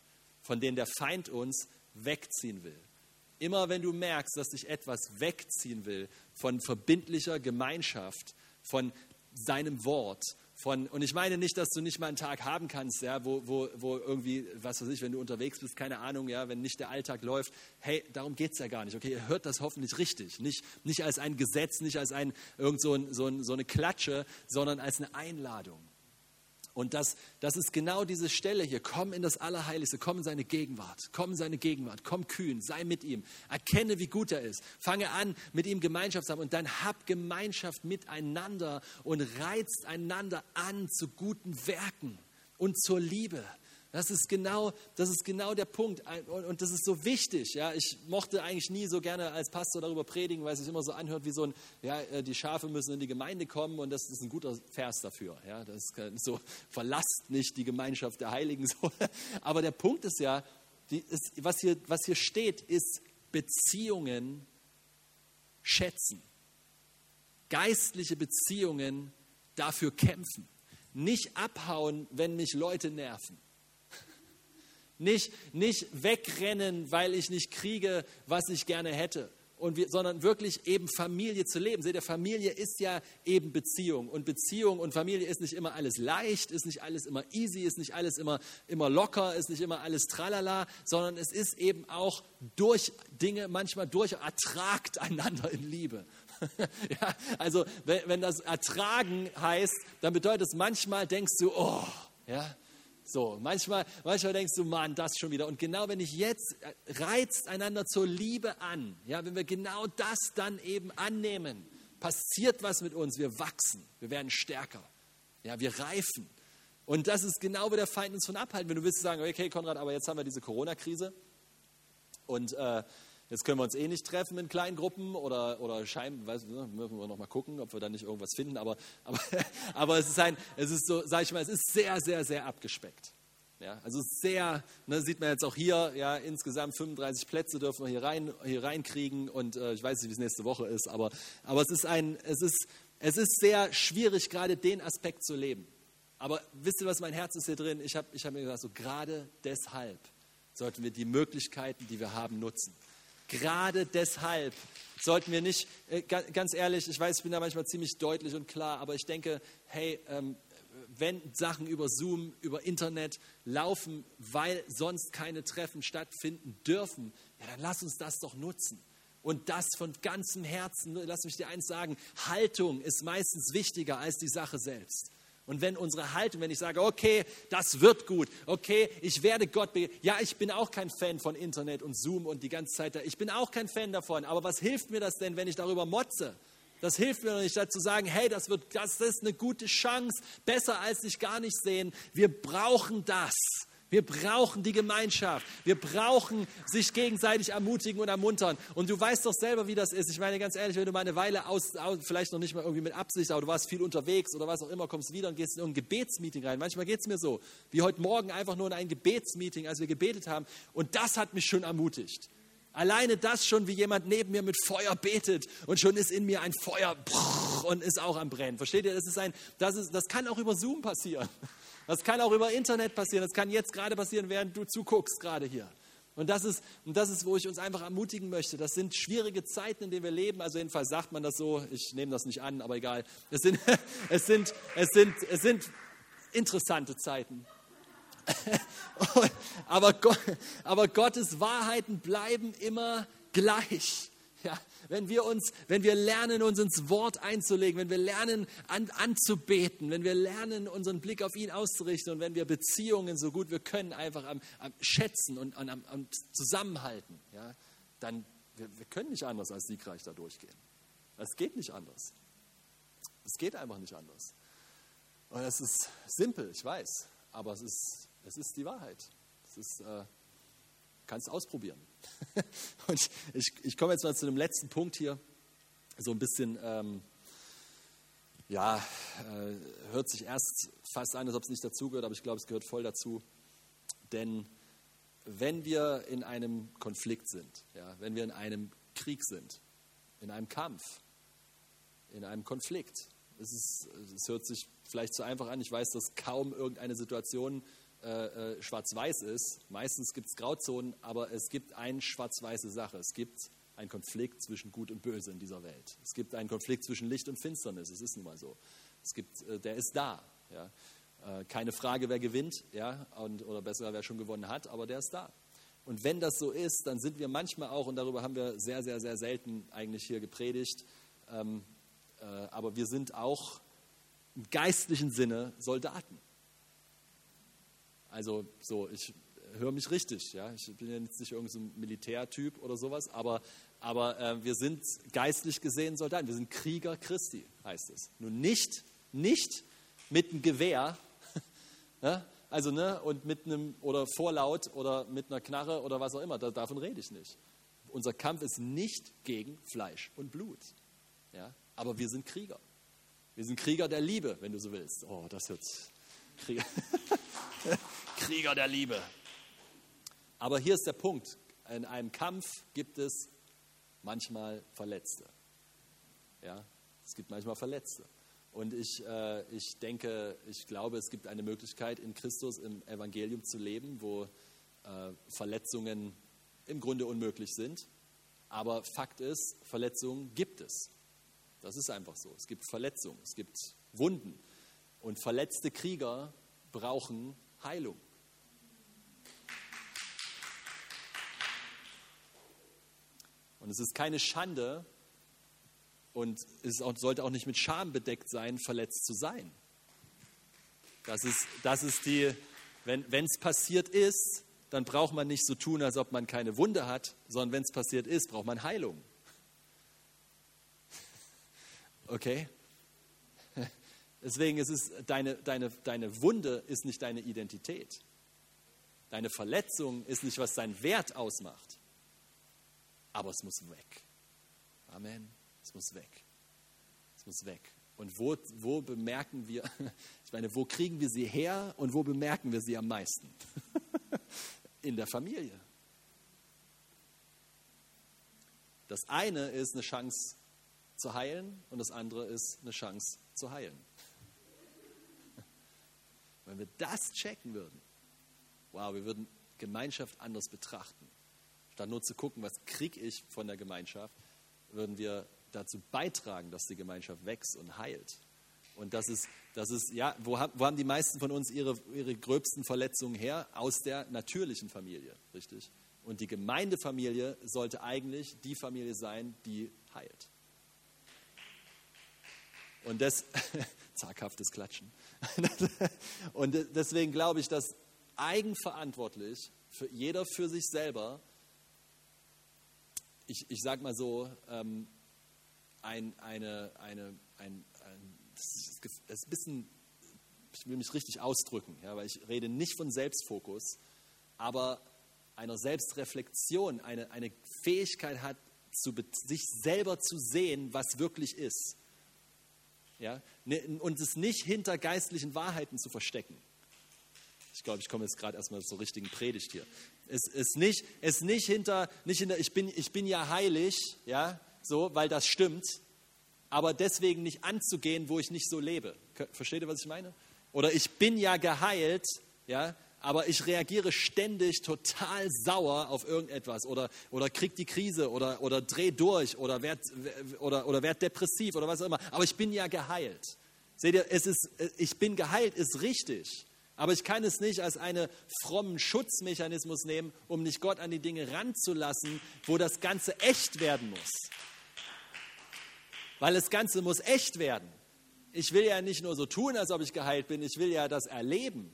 von denen der Feind uns wegziehen will. Immer wenn du merkst, dass dich etwas wegziehen will von verbindlicher Gemeinschaft, von seinem Wort, von, und ich meine nicht, dass du nicht mal einen Tag haben kannst, ja, wo, wo, wo irgendwie, was weiß ich, wenn du unterwegs bist, keine Ahnung, ja, wenn nicht der Alltag läuft. Hey, darum geht es ja gar nicht. Okay, ihr hört das hoffentlich richtig. Nicht, nicht als ein Gesetz, nicht als ein, irgend so, ein, so, ein, so eine Klatsche, sondern als eine Einladung. Und das, das ist genau diese Stelle hier. Komm in das Allerheiligste, komm in seine Gegenwart, komm in seine Gegenwart, komm kühn, sei mit ihm, erkenne, wie gut er ist. Fange an, mit ihm Gemeinschaft zu haben und dann hab Gemeinschaft miteinander und reizt einander an zu guten Werken und zur Liebe. Das ist genau, das ist genau der Punkt. Und das ist so wichtig. Ja, ich mochte eigentlich nie so gerne als Pastor darüber predigen, weil es sich immer so anhört wie so ein, ja, äh, die Schafe müssen in die Gemeinde kommen und das ist ein guter Vers dafür. Ja, das ist so, verlasst nicht die Gemeinschaft der Heiligen. So. Aber der Punkt ist ja, die, ist, was, hier, was hier steht, ist Beziehungen schätzen. Geistliche Beziehungen dafür kämpfen. Nicht abhauen, wenn mich Leute nerven nicht, nicht wegrennen, weil ich nicht kriege, was ich gerne hätte. Und wir, sondern wirklich eben Familie zu leben. Seht ihr, Familie ist ja eben Beziehung. Und Beziehung und Familie ist nicht immer alles leicht, ist nicht alles immer easy, ist nicht alles immer, immer locker, ist nicht immer alles tralala, sondern es ist eben auch durch Dinge manchmal durch ertragt einander in Liebe. ja, also wenn, wenn das ertragen heißt, dann bedeutet es manchmal denkst du, oh, ja, so, manchmal, manchmal denkst du, Mann, das schon wieder. Und genau wenn ich jetzt äh, reizt einander zur Liebe an, ja, wenn wir genau das dann eben annehmen, passiert was mit uns. Wir wachsen, wir werden stärker. Ja, wir reifen. Und das ist genau, wo der Feind uns von abhalten. Wenn du willst sagen, okay, Konrad, aber jetzt haben wir diese Corona-Krise und äh, jetzt können wir uns eh nicht treffen in kleinen Gruppen oder, oder scheinbar, weiß, müssen wir noch mal gucken, ob wir da nicht irgendwas finden. Aber, aber, aber es ist ein, es ist so, sag ich mal, es ist sehr, sehr, sehr abgespeckt. Ja, also sehr, ne, sieht man jetzt auch hier, ja, insgesamt 35 Plätze dürfen wir hier, rein, hier reinkriegen und äh, ich weiß nicht, wie es nächste Woche ist, aber, aber es, ist ein, es, ist, es ist sehr schwierig, gerade den Aspekt zu leben. Aber wisst ihr, was mein Herz ist hier drin? Ich habe ich hab mir gesagt, so gerade deshalb sollten wir die Möglichkeiten, die wir haben, nutzen. Gerade deshalb sollten wir nicht, äh, ganz ehrlich, ich weiß, ich bin da manchmal ziemlich deutlich und klar, aber ich denke, hey, ähm, wenn Sachen über Zoom, über Internet laufen, weil sonst keine Treffen stattfinden dürfen, ja, dann lass uns das doch nutzen. Und das von ganzem Herzen, lass mich dir eins sagen, Haltung ist meistens wichtiger als die Sache selbst. Und wenn unsere Haltung, wenn ich sage, okay, das wird gut, okay, ich werde Gott begegnen. Ja, ich bin auch kein Fan von Internet und Zoom und die ganze Zeit da. Ich bin auch kein Fan davon. Aber was hilft mir das denn, wenn ich darüber motze? Das hilft mir nicht, dazu sagen, hey, das, wird, das ist eine gute Chance, besser als sich gar nicht sehen. Wir brauchen das. Wir brauchen die Gemeinschaft. Wir brauchen sich gegenseitig ermutigen und ermuntern. Und du weißt doch selber, wie das ist. Ich meine ganz ehrlich, wenn du mal eine Weile aus, aus vielleicht noch nicht mal irgendwie mit Absicht, aber du warst viel unterwegs oder was auch immer, kommst wieder und gehst in ein Gebetsmeeting rein. Manchmal geht es mir so, wie heute Morgen einfach nur in ein Gebetsmeeting, als wir gebetet haben. Und das hat mich schon ermutigt. Alleine das schon, wie jemand neben mir mit Feuer betet und schon ist in mir ein Feuer und ist auch am Brennen. Versteht ihr? Das, ist ein, das, ist, das kann auch über Zoom passieren. Das kann auch über Internet passieren. Das kann jetzt gerade passieren, während du zuguckst, gerade hier. Und das, ist, und das ist, wo ich uns einfach ermutigen möchte. Das sind schwierige Zeiten, in denen wir leben. Also jedenfalls sagt man das so. Ich nehme das nicht an, aber egal. Es sind, es sind, es sind, es sind interessante Zeiten. aber, Gott, aber Gottes Wahrheiten bleiben immer gleich. Ja, wenn wir uns, wenn wir lernen, uns ins Wort einzulegen, wenn wir lernen, an, anzubeten, wenn wir lernen, unseren Blick auf ihn auszurichten und wenn wir Beziehungen so gut wir können einfach am, am schätzen und am, am zusammenhalten, ja, dann wir, wir können nicht anders als siegreich da durchgehen. Es geht nicht anders. Es geht einfach nicht anders. Und es ist simpel, ich weiß, aber es ist es ist die Wahrheit. Es ist, äh, kannst ausprobieren. Und ich, ich komme jetzt mal zu dem letzten Punkt hier. So ein bisschen, ähm, ja, äh, hört sich erst fast an, als ob es nicht dazugehört, aber ich glaube, es gehört voll dazu. Denn wenn wir in einem Konflikt sind, ja, wenn wir in einem Krieg sind, in einem Kampf, in einem Konflikt, es, ist, es hört sich vielleicht zu einfach an, ich weiß, dass kaum irgendeine Situation äh, äh, schwarz-weiß ist. Meistens gibt es Grauzonen, aber es gibt eine schwarz-weiße Sache. Es gibt einen Konflikt zwischen Gut und Böse in dieser Welt. Es gibt einen Konflikt zwischen Licht und Finsternis. Es ist nun mal so. Es gibt, äh, der ist da. Ja. Äh, keine Frage, wer gewinnt, ja, und, oder besser, wer schon gewonnen hat, aber der ist da. Und wenn das so ist, dann sind wir manchmal auch, und darüber haben wir sehr, sehr, sehr selten eigentlich hier gepredigt, ähm, äh, aber wir sind auch im geistlichen Sinne Soldaten. Also so, ich höre mich richtig, ja. Ich bin ja jetzt nicht irgendein so Militärtyp oder sowas, aber, aber äh, wir sind geistlich gesehen Soldaten. Wir sind Krieger Christi, heißt es. Nun nicht, nicht mit einem Gewehr, ne? also ne, und mit einem oder vorlaut oder mit einer Knarre oder was auch immer. Da, davon rede ich nicht. Unser Kampf ist nicht gegen Fleisch und Blut, ja. Aber wir sind Krieger. Wir sind Krieger der Liebe, wenn du so willst. Oh, das hört Krieger. Krieger der Liebe. Aber hier ist der Punkt. In einem Kampf gibt es manchmal Verletzte. Ja, es gibt manchmal Verletzte. Und ich, äh, ich denke, ich glaube, es gibt eine Möglichkeit, in Christus im Evangelium zu leben, wo äh, Verletzungen im Grunde unmöglich sind. Aber Fakt ist, Verletzungen gibt es. Das ist einfach so. Es gibt Verletzungen, es gibt Wunden. Und verletzte Krieger brauchen Heilung. Und es ist keine Schande und es sollte auch nicht mit Scham bedeckt sein, verletzt zu sein. Das ist, das ist die, wenn es passiert ist, dann braucht man nicht so tun, als ob man keine Wunde hat, sondern wenn es passiert ist, braucht man Heilung. Okay? Deswegen ist es, deine, deine, deine Wunde ist nicht deine Identität. Deine Verletzung ist nicht, was dein Wert ausmacht. Aber es muss weg. Amen. Es muss weg. Es muss weg. Und wo, wo bemerken wir, ich meine, wo kriegen wir sie her und wo bemerken wir sie am meisten? In der Familie. Das eine ist eine Chance zu heilen und das andere ist eine Chance zu heilen. Wenn wir das checken würden, wow, wir würden Gemeinschaft anders betrachten. Statt nur zu gucken, was kriege ich von der Gemeinschaft, würden wir dazu beitragen, dass die Gemeinschaft wächst und heilt. Und das ist, das ist ja, wo haben, wo haben die meisten von uns ihre, ihre gröbsten Verletzungen her? Aus der natürlichen Familie, richtig? Und die Gemeindefamilie sollte eigentlich die Familie sein, die heilt. Und das, zaghaftes Klatschen. Und deswegen glaube ich, dass eigenverantwortlich für jeder für sich selber, ich, ich sage mal so, ähm, ein, eine, eine, ein, ein, das ist ein bisschen, ich will mich richtig ausdrücken, ja, weil ich rede nicht von Selbstfokus, aber einer Selbstreflexion, eine, eine Fähigkeit hat, zu, sich selber zu sehen, was wirklich ist. Ja? Ne, und es nicht hinter geistlichen Wahrheiten zu verstecken. Ich glaube, ich komme jetzt gerade erstmal zur richtigen Predigt hier. Es ist nicht, es nicht hinter, nicht hinter ich, bin, ich bin ja heilig, ja, so, weil das stimmt, aber deswegen nicht anzugehen, wo ich nicht so lebe. Versteht ihr, was ich meine? Oder ich bin ja geheilt, ja, aber ich reagiere ständig total sauer auf irgendetwas oder, oder krieg die Krise oder, oder dreh durch oder werd, oder, oder werd depressiv oder was auch immer. Aber ich bin ja geheilt. Seht ihr, es ist, ich bin geheilt, ist richtig. Aber ich kann es nicht als einen frommen Schutzmechanismus nehmen, um nicht Gott an die Dinge ranzulassen, wo das Ganze echt werden muss. Weil das Ganze muss echt werden. Ich will ja nicht nur so tun, als ob ich geheilt bin, ich will ja das erleben.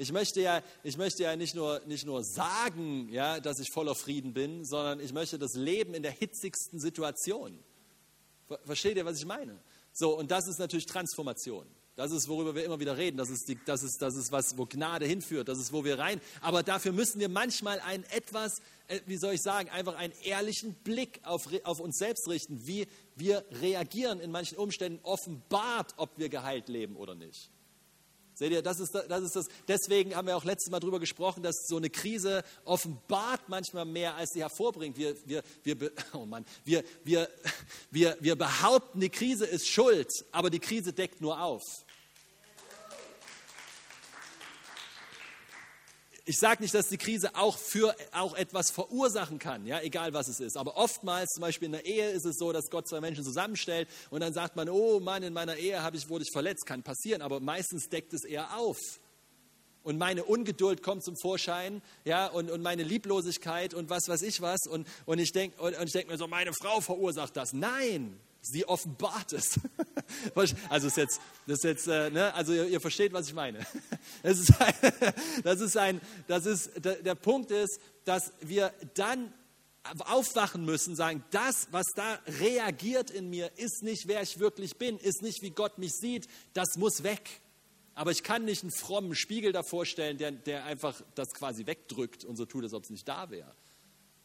Ich möchte ja, ich möchte ja nicht, nur, nicht nur sagen, ja, dass ich voller Frieden bin, sondern ich möchte das Leben in der hitzigsten Situation. Versteht ihr, was ich meine? So, und das ist natürlich Transformation. Das ist, worüber wir immer wieder reden. Das ist, die, das, ist, das ist was, wo Gnade hinführt. Das ist, wo wir rein. Aber dafür müssen wir manchmal einen etwas, äh, wie soll ich sagen, einfach einen ehrlichen Blick auf, auf uns selbst richten, wie wir reagieren in manchen Umständen offenbart, ob wir geheilt leben oder nicht. Seht ihr, das ist, das ist das. Deswegen haben wir auch letztes Mal darüber gesprochen, dass so eine Krise offenbart manchmal mehr, als sie hervorbringt. Wir, wir, wir, oh Mann, wir, wir, wir, wir behaupten, die Krise ist schuld, aber die Krise deckt nur auf. Ich sage nicht, dass die Krise auch für auch etwas verursachen kann, ja, egal was es ist. Aber oftmals, zum Beispiel in der Ehe, ist es so, dass Gott zwei Menschen zusammenstellt und dann sagt man, oh Mann, in meiner Ehe habe ich, wurde ich verletzt, kann passieren. Aber meistens deckt es eher auf. Und meine Ungeduld kommt zum Vorschein, ja, und, und meine Lieblosigkeit und was weiß ich was. Und, und ich denke und, und denk mir so, meine Frau verursacht das. Nein, sie offenbart es. Also ist jetzt, das ist jetzt, äh, ne? also ihr, ihr, versteht, was ich meine. Das ist, ein, das ist ein, das ist, der, Punkt ist, dass wir dann aufwachen müssen, sagen, das, was da reagiert in mir, ist nicht, wer ich wirklich bin, ist nicht, wie Gott mich sieht, das muss weg. Aber ich kann nicht einen frommen Spiegel davor stellen, der, der einfach das quasi wegdrückt und so tut, als ob es nicht da wäre.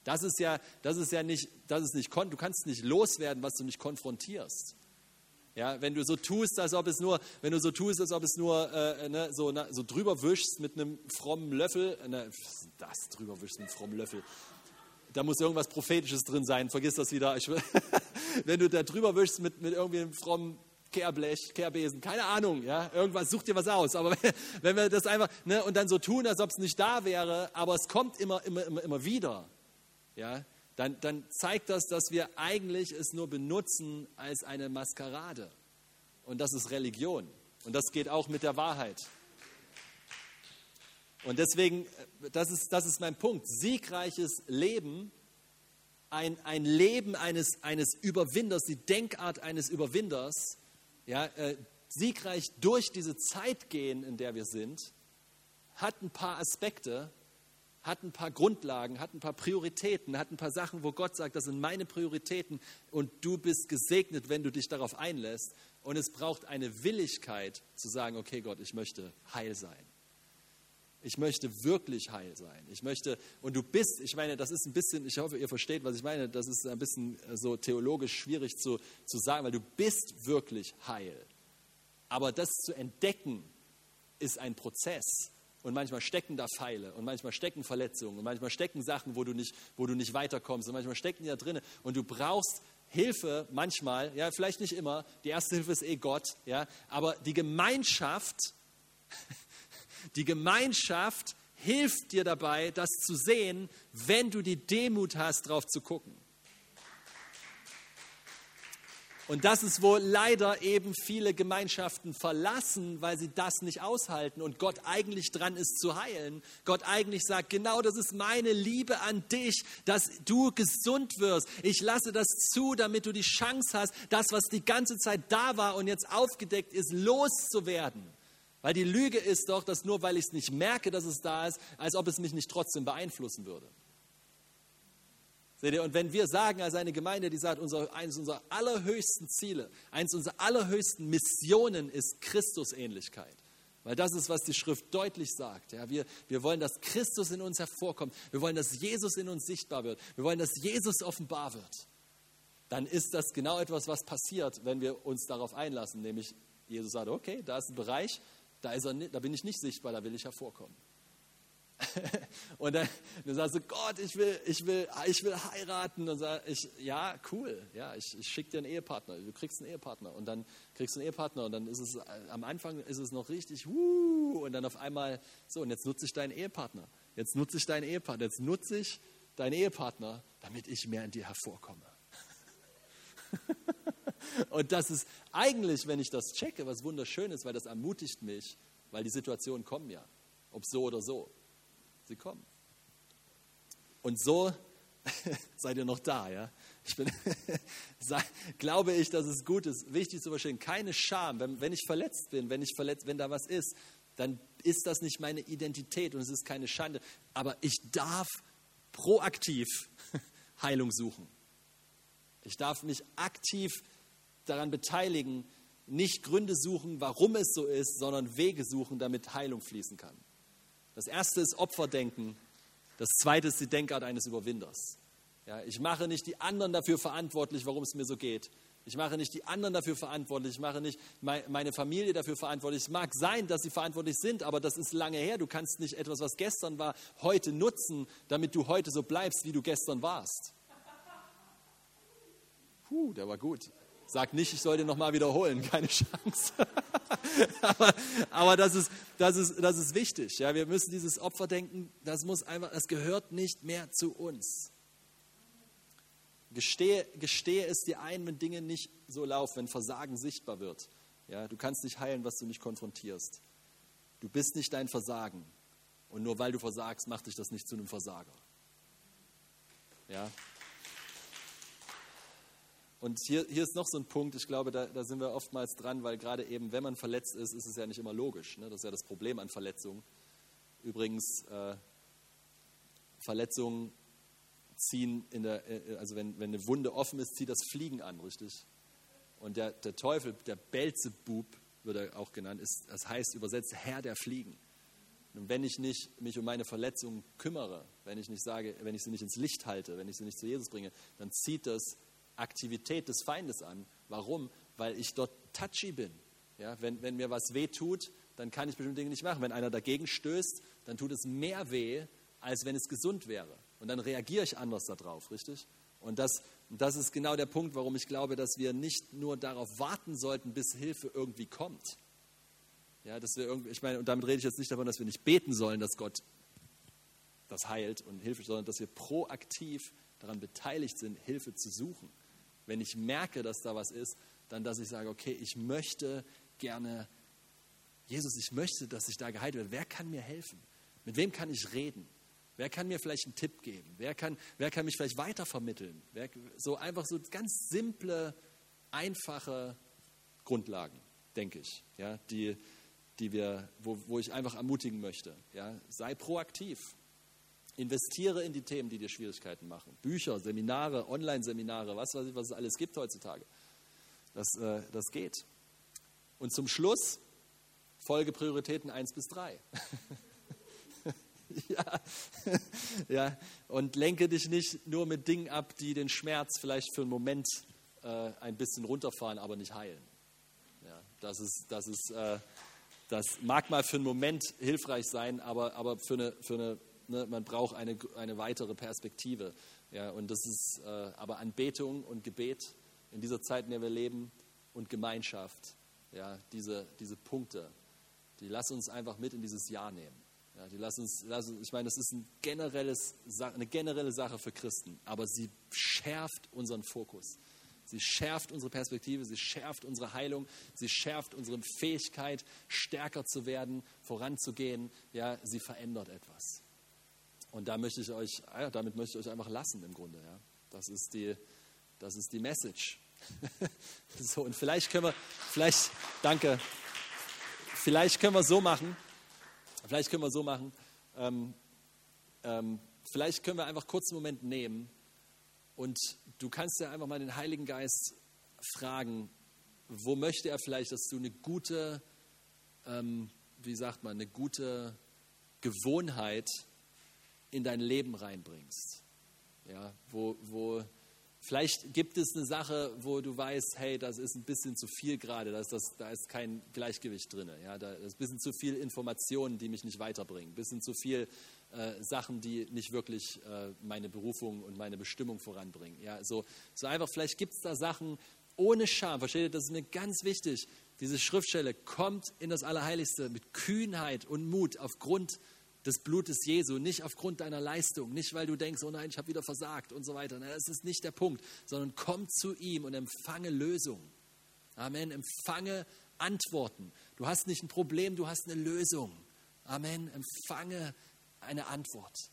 Das ist ja, das ist ja nicht, das ist nicht, du kannst nicht loswerden, was du nicht konfrontierst. Ja, wenn du so tust, als ob es nur, wenn du so tust, als ob es nur äh, ne, so, na, so drüber wischst mit einem frommen Löffel, äh, ne, das drüber wischst mit einem frommen Löffel, da muss irgendwas Prophetisches drin sein, vergiss das wieder. Ich, wenn du da drüber wischst mit, mit irgendwie einem frommen Kehrblech, Kehrbesen, keine Ahnung, ja, irgendwas, such dir was aus. Aber wenn, wir das einfach, ne, und dann so tun, als ob es nicht da wäre, aber es kommt immer, immer, immer, immer wieder ja, dann, dann zeigt das, dass wir eigentlich es nur benutzen als eine Maskerade. Und das ist Religion. Und das geht auch mit der Wahrheit. Und deswegen, das ist, das ist mein Punkt. Siegreiches Leben, ein, ein Leben eines, eines Überwinders, die Denkart eines Überwinders, ja, äh, siegreich durch diese Zeit gehen, in der wir sind, hat ein paar Aspekte, hat ein paar Grundlagen, hat ein paar Prioritäten, hat ein paar Sachen, wo Gott sagt, das sind meine Prioritäten und du bist gesegnet, wenn du dich darauf einlässt. Und es braucht eine Willigkeit zu sagen, okay Gott, ich möchte heil sein. Ich möchte wirklich heil sein. Ich möchte, und du bist, ich meine, das ist ein bisschen, ich hoffe, ihr versteht, was ich meine, das ist ein bisschen so theologisch schwierig zu, zu sagen, weil du bist wirklich heil. Aber das zu entdecken, ist ein Prozess. Und manchmal stecken da Pfeile und manchmal stecken Verletzungen und manchmal stecken Sachen, wo du nicht, wo du nicht weiterkommst und manchmal stecken die da drin. Und du brauchst Hilfe manchmal, ja, vielleicht nicht immer. Die erste Hilfe ist eh Gott, ja, aber die Gemeinschaft, die Gemeinschaft hilft dir dabei, das zu sehen, wenn du die Demut hast, drauf zu gucken. Und das ist, wo leider eben viele Gemeinschaften verlassen, weil sie das nicht aushalten und Gott eigentlich dran ist zu heilen. Gott eigentlich sagt, genau das ist meine Liebe an dich, dass du gesund wirst. Ich lasse das zu, damit du die Chance hast, das, was die ganze Zeit da war und jetzt aufgedeckt ist, loszuwerden. Weil die Lüge ist doch, dass nur weil ich es nicht merke, dass es da ist, als ob es mich nicht trotzdem beeinflussen würde. Seht ihr, und wenn wir sagen als eine Gemeinde, die sagt, unser, eines unserer allerhöchsten Ziele, eines unserer allerhöchsten Missionen ist Christusähnlichkeit. Weil das ist, was die Schrift deutlich sagt. Ja, wir, wir wollen, dass Christus in uns hervorkommt. Wir wollen, dass Jesus in uns sichtbar wird. Wir wollen, dass Jesus offenbar wird. Dann ist das genau etwas, was passiert, wenn wir uns darauf einlassen. Nämlich, Jesus sagt, okay, da ist ein Bereich, da, ist er, da bin ich nicht sichtbar, da will ich hervorkommen. und dann, dann sagst du, Gott, ich will, ich will, ich will heiraten. Und sag ich, ja, cool, ja, ich, ich schicke dir einen Ehepartner. Du kriegst einen Ehepartner und dann kriegst du einen Ehepartner und dann ist es am Anfang ist es noch richtig, wuh, und dann auf einmal so und jetzt nutze ich deinen Ehepartner. Jetzt nutze ich deinen Ehepartner. Jetzt nutze ich deinen Ehepartner, damit ich mehr in dir hervorkomme. und das ist eigentlich, wenn ich das checke, was wunderschön ist, weil das ermutigt mich, weil die Situationen kommen ja, ob so oder so. Sie kommen. Und so seid ihr noch da, ja? Ich bin, glaube ich, dass es gut ist, wichtig zu verstehen, keine Scham, wenn, wenn ich verletzt bin, wenn ich verletzt, wenn da was ist, dann ist das nicht meine Identität und es ist keine Schande. Aber ich darf proaktiv Heilung suchen. Ich darf mich aktiv daran beteiligen, nicht Gründe suchen, warum es so ist, sondern Wege suchen, damit Heilung fließen kann. Das erste ist Opferdenken. Das zweite ist die Denkart eines Überwinders. Ja, ich mache nicht die anderen dafür verantwortlich, warum es mir so geht. Ich mache nicht die anderen dafür verantwortlich. Ich mache nicht meine Familie dafür verantwortlich. Es mag sein, dass sie verantwortlich sind, aber das ist lange her. Du kannst nicht etwas, was gestern war, heute nutzen, damit du heute so bleibst, wie du gestern warst. Puh, der war gut. Sag nicht, ich soll den nochmal wiederholen, keine Chance. aber, aber das, ist, das, ist, das ist wichtig. Ja? Wir müssen dieses Opferdenken, das muss einfach, das gehört nicht mehr zu uns. Gestehe, gestehe es dir ein, wenn Dinge nicht so laufen, wenn Versagen sichtbar wird. Ja? Du kannst nicht heilen, was du nicht konfrontierst. Du bist nicht dein Versagen. Und nur weil du versagst, macht dich das nicht zu einem Versager. Ja? Und hier, hier ist noch so ein Punkt, ich glaube, da, da sind wir oftmals dran, weil gerade eben, wenn man verletzt ist, ist es ja nicht immer logisch. Ne? Das ist ja das Problem an Verletzungen. Übrigens, äh, Verletzungen ziehen in der, äh, also wenn, wenn eine Wunde offen ist, zieht das Fliegen an, richtig? Und der, der Teufel, der Belzebub, wird er auch genannt, ist, das heißt übersetzt Herr der Fliegen. Und wenn ich nicht mich um meine Verletzungen kümmere, wenn ich nicht sage, wenn ich sie nicht ins Licht halte, wenn ich sie nicht zu Jesus bringe, dann zieht das Aktivität des Feindes an. Warum? Weil ich dort touchy bin. Ja, wenn, wenn mir was weh tut, dann kann ich bestimmte Dinge nicht machen. Wenn einer dagegen stößt, dann tut es mehr weh, als wenn es gesund wäre. Und dann reagiere ich anders darauf, richtig? Und das, das ist genau der Punkt, warum ich glaube, dass wir nicht nur darauf warten sollten, bis Hilfe irgendwie kommt. Ja, dass wir irgendwie, ich meine, und damit rede ich jetzt nicht davon, dass wir nicht beten sollen, dass Gott das heilt und Hilfe, sondern dass wir proaktiv daran beteiligt sind, Hilfe zu suchen wenn ich merke, dass da was ist, dann, dass ich sage, okay, ich möchte gerne, Jesus, ich möchte, dass ich da geheilt werde. Wer kann mir helfen? Mit wem kann ich reden? Wer kann mir vielleicht einen Tipp geben? Wer kann, wer kann mich vielleicht weitervermitteln? Wer, so einfach so ganz simple, einfache Grundlagen, denke ich, ja, die, die wir, wo, wo ich einfach ermutigen möchte. Ja. Sei proaktiv. Investiere in die Themen, die dir Schwierigkeiten machen. Bücher, Seminare, Online-Seminare, was weiß ich, was es alles gibt heutzutage. Das, äh, das geht. Und zum Schluss folge Prioritäten 1 bis 3. ja. ja, und lenke dich nicht nur mit Dingen ab, die den Schmerz vielleicht für einen Moment äh, ein bisschen runterfahren, aber nicht heilen. Ja, das, ist, das, ist, äh, das mag mal für einen Moment hilfreich sein, aber, aber für eine, für eine ne, man braucht eine, eine weitere Perspektive. Ja, und das ist äh, aber Anbetung und Gebet in dieser Zeit, in der wir leben und Gemeinschaft, ja, diese, diese Punkte, die lassen uns einfach mit in dieses Jahr nehmen. Ja, die lassen uns, lassen, ich meine, das ist ein generelles, eine generelle Sache für Christen, aber sie schärft unseren Fokus. Sie schärft unsere Perspektive, sie schärft unsere Heilung, sie schärft unsere Fähigkeit, stärker zu werden, voranzugehen. Ja, sie verändert etwas. Und da möchte ich euch, ja, damit möchte ich euch einfach lassen im Grunde. Ja. Das, ist die, das ist die Message. so, und vielleicht können wir, vielleicht, danke, vielleicht können wir so machen, vielleicht können wir so machen, ähm, ähm, vielleicht können wir einfach kurz einen Moment nehmen und du kannst ja einfach mal den Heiligen Geist fragen, wo möchte er vielleicht, dass du eine gute, ähm, wie sagt man, eine gute Gewohnheit in dein Leben reinbringst. Ja, wo, wo, vielleicht gibt es eine Sache, wo du weißt, hey, das ist ein bisschen zu viel gerade, da ist, das, da ist kein Gleichgewicht drin. Ja, da ist ein bisschen zu viel Informationen, die mich nicht weiterbringen, ein bisschen zu viel äh, Sachen, die nicht wirklich äh, meine Berufung und meine Bestimmung voranbringen. Ja, so, so einfach, vielleicht gibt es da Sachen ohne Scham. Versteht ihr, das ist mir ganz wichtig. Diese Schriftstelle kommt in das Allerheiligste mit Kühnheit und Mut aufgrund des Blutes Jesu, nicht aufgrund deiner Leistung, nicht weil du denkst, oh nein, ich habe wieder versagt und so weiter. Das ist nicht der Punkt, sondern komm zu ihm und empfange Lösung. Amen. Empfange Antworten. Du hast nicht ein Problem, du hast eine Lösung. Amen. Empfange eine Antwort.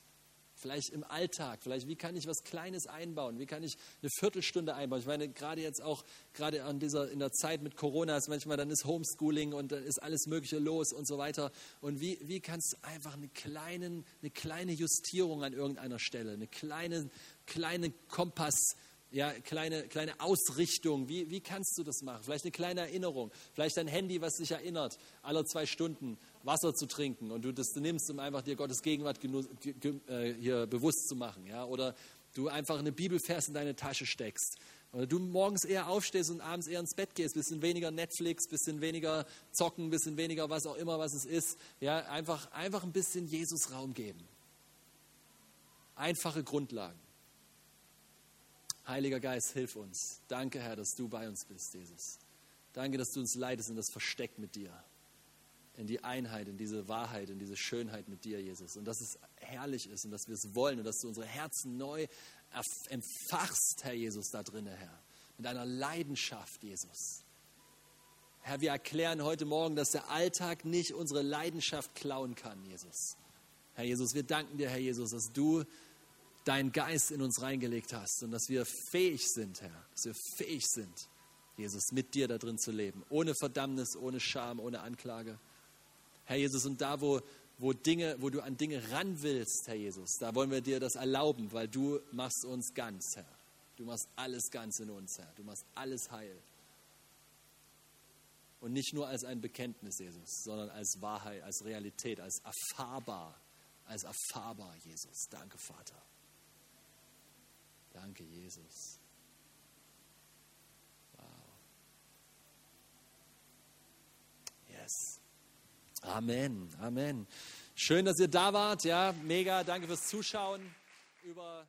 Vielleicht im Alltag, vielleicht wie kann ich was Kleines einbauen, wie kann ich eine Viertelstunde einbauen. Ich meine, gerade jetzt auch, gerade an dieser, in der Zeit mit Corona ist manchmal, dann ist Homeschooling und dann ist alles Mögliche los und so weiter. Und wie, wie kannst du einfach eine, kleinen, eine kleine Justierung an irgendeiner Stelle, eine kleine, kleine Kompass, ja, kleine, kleine Ausrichtung. Wie, wie kannst du das machen? Vielleicht eine kleine Erinnerung, vielleicht ein Handy, was dich erinnert, alle zwei Stunden Wasser zu trinken und du das nimmst, um einfach dir Gottes Gegenwart äh, hier bewusst zu machen. Ja? Oder du einfach eine Bibelvers in deine Tasche steckst. Oder du morgens eher aufstehst und abends eher ins Bett gehst, bisschen weniger Netflix, bisschen weniger zocken, bisschen weniger was auch immer, was es ist. Ja, einfach, einfach ein bisschen Jesus Raum geben. Einfache Grundlagen. Heiliger Geist, hilf uns. Danke, Herr, dass du bei uns bist, Jesus. Danke, dass du uns leidest in das Versteck mit dir in die Einheit, in diese Wahrheit, in diese Schönheit mit dir, Jesus. Und dass es herrlich ist und dass wir es wollen und dass du unsere Herzen neu empfachst, Herr Jesus, da drin, Herr. Mit einer Leidenschaft, Jesus. Herr, wir erklären heute Morgen, dass der Alltag nicht unsere Leidenschaft klauen kann, Jesus. Herr Jesus, wir danken dir, Herr Jesus, dass du deinen Geist in uns reingelegt hast und dass wir fähig sind, Herr, dass wir fähig sind, Jesus, mit dir da drin zu leben, ohne Verdammnis, ohne Scham, ohne Anklage. Herr Jesus, und da, wo, wo, Dinge, wo du an Dinge ran willst, Herr Jesus, da wollen wir dir das erlauben, weil du machst uns ganz, Herr. Du machst alles ganz in uns, Herr. Du machst alles heil. Und nicht nur als ein Bekenntnis, Jesus, sondern als Wahrheit, als Realität, als erfahrbar, als erfahrbar, Jesus. Danke, Vater. Danke, Jesus. Wow. Yes. Amen, Amen. Schön, dass ihr da wart. Ja, mega. Danke fürs Zuschauen über